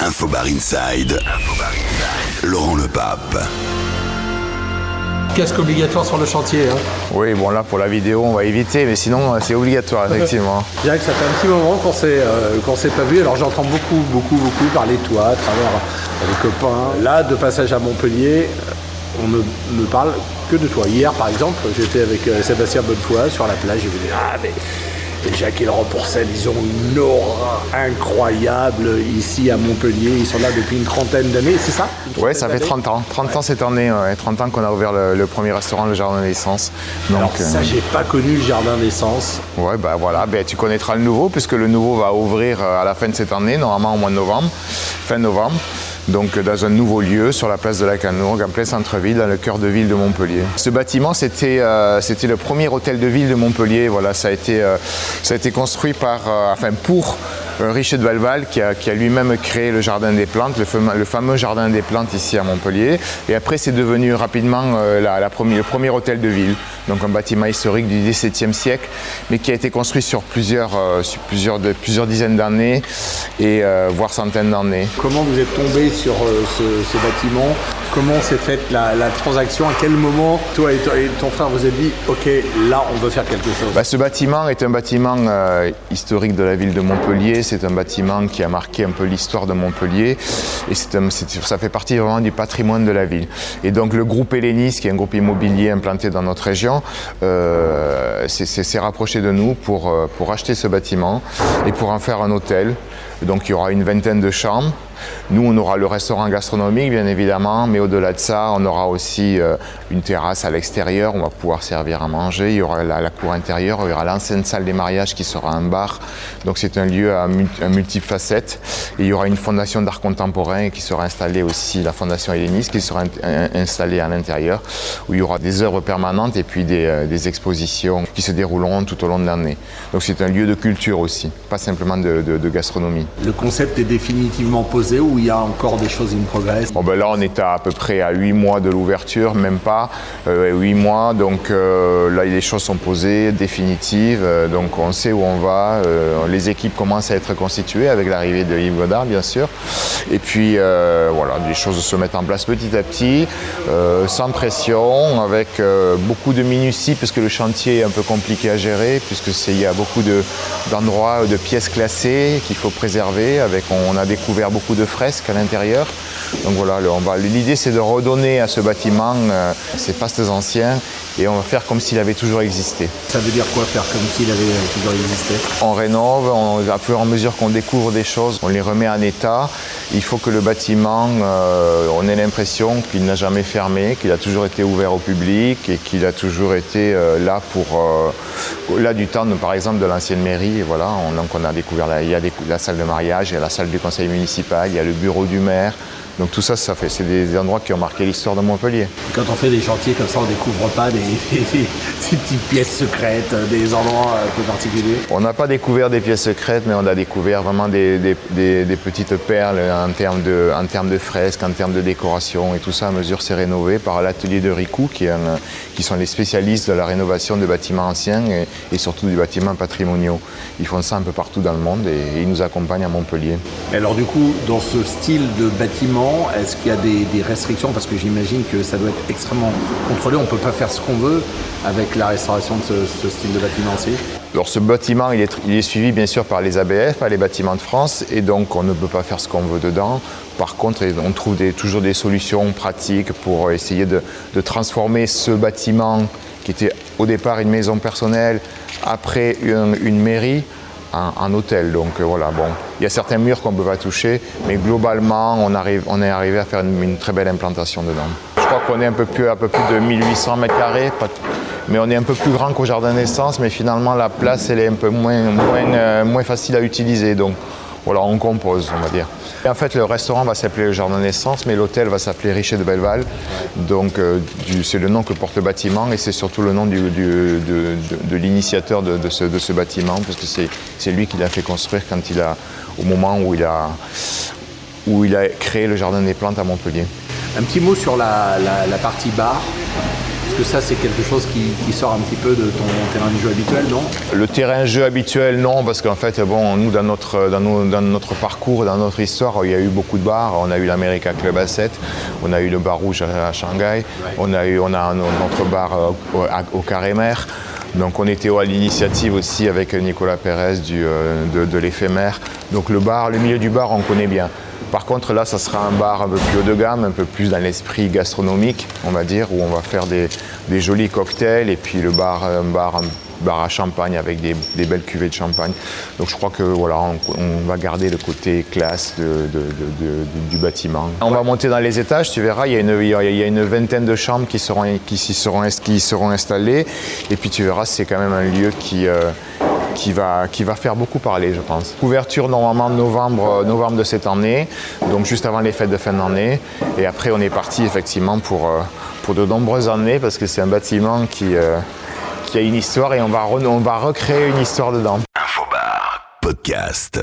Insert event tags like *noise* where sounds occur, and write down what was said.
Infobar Inside. Laurent Le Pape. Casque obligatoire sur le chantier. Hein. Oui, bon là pour la vidéo on va éviter, mais sinon euh, c'est obligatoire *laughs* effectivement. Je dirais que ça fait un petit moment qu'on s'est euh, qu'on s'est pas vu. Alors j'entends beaucoup, beaucoup, beaucoup parler de toi à travers euh, les copains. Là, de passage à Montpellier, on ne me parle que de toi. Hier par exemple, j'étais avec euh, Sébastien Bonnefoy sur la plage. J'ai dit ah mais et Laurent Pourcel, ils ont une aura incroyable ici à Montpellier. Ils sont là depuis une trentaine d'années, c'est ça? Trentaine ça fait d'années 30 ans. 30 ans cette année, ouais, 30 ans qu'on a ouvert le, le premier restaurant, le Jardin d'Essence. Donc, Alors ça, euh, j'ai pas connu le jardin d'essence. ouais, bah voilà, ben, tu connaîtras le nouveau, puisque le nouveau va ouvrir euh, à la fin de cette année, normalement au mois de novembre, fin novembre. Donc dans un nouveau lieu sur la place de la Canourgue, en plein centre-ville, dans le cœur de ville de Montpellier. Ce bâtiment, c'était euh, le premier hôtel de ville de Montpellier. Voilà, ça a été, euh, ça a été construit par, euh, enfin pour Richard de Valval, qui a, qui a lui-même créé le jardin des plantes, le fameux, le fameux jardin des plantes ici à Montpellier. Et après, c'est devenu rapidement euh, la, la première- le premier hôtel de ville. Donc un bâtiment historique du XVIIe siècle, mais qui a été construit sur plusieurs, euh, sur plusieurs, de- plusieurs dizaines d'années et euh, voire centaines d'années. Comment vous êtes tombé sur euh, ce, ce bâtiment? Comment s'est faite la, la transaction? À quel moment toi et, toi et ton frère vous êtes dit ok là on veut faire quelque chose? Bah, ce bâtiment est un bâtiment euh, historique de la ville de Montpellier. C'est un bâtiment qui a marqué un peu l'histoire de Montpellier. Et ça fait partie vraiment du patrimoine de la ville. Et donc le groupe Hellénis, qui est un groupe immobilier implanté dans notre région, euh, s'est rapproché de nous pour, euh, pour acheter ce bâtiment et pour en faire un hôtel. Donc il y aura une vingtaine de chambres. Nous, on aura le restaurant gastronomique, bien évidemment, mais au-delà de ça, on aura aussi euh, une terrasse à l'extérieur. On va pouvoir servir à manger. Il y aura la, cour intérieure, il y aura l'ancienne salle des mariages qui sera un bar. Donc c'est un lieu à, à multiples facettes. Et il y aura une fondation d'art contemporain qui sera installée aussi, la fondation helléniste, qui sera in- in- installée à l'intérieur, où il y aura des œuvres permanentes et puis des, euh, des expositions qui se dérouleront tout au long de l'année. Donc c'est un lieu de culture aussi, pas simplement de- de- de gastronomie. Le concept est définitivement posé ou il y a encore des choses in progress? Bon, ben là, on est à, à peu près à 8 mois de l'ouverture, même pas, euh, 8 mois. Donc euh, là, les choses sont posées, définitives. euh, donc on sait où on va. euh, les équipes commencent à être constituées avec l'arrivée de Yves Godard, bien sûr. Et puis voilà, les choses se mettent en place petit à petit, sans pression, avec beaucoup de minutie, parce que le chantier est un peu compliqué à gérer, puisque il y a beaucoup de- d'endroits, de, pièces classées qu'il faut préserver. Avec, on a découvert beaucoup de fresques à l'intérieur. Donc voilà, l'idée c'est de redonner à ce bâtiment euh, ses fastes anciens et on va faire comme s'il avait toujours existé. Ça veut dire quoi faire comme s'il avait euh, toujours existé? On rénove, on, à fur et à mesure qu'on découvre des choses, on les remet en état. Il faut que le bâtiment, euh, on ait l'impression qu'il n'a jamais fermé, qu'il a toujours été ouvert au public et qu'il a toujours été euh, là pour, là du temps, par exemple, de l'ancienne mairie. Et voilà, on, donc on a découvert, la, il y a des- la salle de mariage, il y a la salle du conseil municipal, il y a le bureau du maire. Donc tout ça, ça fait, c'est des endroits qui ont marqué l'histoire de Montpellier. Quand on fait des chantiers comme ça, on découvre pas des, des- des petites pièces secrètes, des endroits un peu particuliers. On n'a pas découvert des pièces secrètes, mais on a découvert vraiment des, petites perles en termes, de, en termes de fresques, en termes de décoration et tout ça à mesure c'est rénové par l'atelier de Ricou qui, est un- qui sont les spécialistes de la rénovation de bâtiments anciens et, et surtout des bâtiments patrimoniaux. Ils font ça un peu partout dans le monde et, ils nous accompagnent à Montpellier. Et alors du coup, dans ce style de bâtiment, est-ce qu'il y a des, restrictions? Parce que j'imagine que ça doit être extrêmement contrôlé. On ne peut pas faire ce qu'on veut avec la restauration de ce, style de bâtiment aussi. Alors ce bâtiment, il est, suivi bien sûr par les ABF, par les bâtiments de France, et donc on ne peut pas faire ce qu'on veut dedans. Par contre, on trouve toujours des solutions pratiques pour essayer de, transformer ce bâtiment qui était au départ une maison personnelle, après une mairie, en, hôtel. Donc euh, voilà, bon, il y a certains murs qu'on ne peut pas toucher, mais globalement, on, est arrivé à faire une, très belle implantation dedans. Je crois qu'on est un peu plus, peu plus de 1800 mètres carrés, mais on est un peu plus grand qu'au jardin d'essence, mais finalement la place elle est un peu moins, moins, euh, facile à utiliser. Donc voilà, on compose, on va dire. Et en fait, le restaurant va s'appeler le Jardin d'Essence, mais l'hôtel va s'appeler Richer de Belleval. Donc euh, c'est le nom que porte le bâtiment et c'est surtout le nom du- du- de, de- de l'initiateur de, de ce, de ce bâtiment, parce que c'est c'est lui qui l'a fait construire quand il a, au moment où il a, où il a créé le Jardin des Plantes à Montpellier. Un petit mot sur la, la- la partie bar. Que ça, c'est quelque chose qui, sort un petit peu de ton terrain de jeu habituel, non? Le terrain de jeu habituel, non, parce qu'en fait, bon, nous, dans notre, dans, notre parcours, dans notre histoire, il y a eu beaucoup de bars. On a eu l'America Club à 7, on a eu le bar rouge à, Shanghai, on a eu on a notre bar euh, au, Carré Mer. Donc on était à l'initiative aussi avec Nicolas Pérez du, euh, de, de l'éphémère. Donc le bar, le milieu du bar, on connaît bien. Par contre, là, ça sera un bar un peu plus haut de gamme, un peu plus dans l'esprit gastronomique, on va dire, où on va faire des, jolis cocktails et puis le bar, un bar, bar à champagne avec des, belles cuvées de champagne. Donc je crois que voilà, on, va garder le côté classe du bâtiment. On va monter dans les étages, tu verras, il y a une, il y a une vingtaine de chambres qui seront, qui, seront, qui seront installées. Et puis tu verras, c'est quand même un lieu qui, euh, qui va, qui va faire beaucoup parler, je pense. Couverture normalement novembre, euh, novembre de cette année, donc juste avant les fêtes de fin d'année. Et après, on est parti effectivement pour, euh, pour de nombreuses années parce que c'est un bâtiment qui, euh, qui a une histoire et on va, on va recréer une histoire dedans. Infobar, podcast.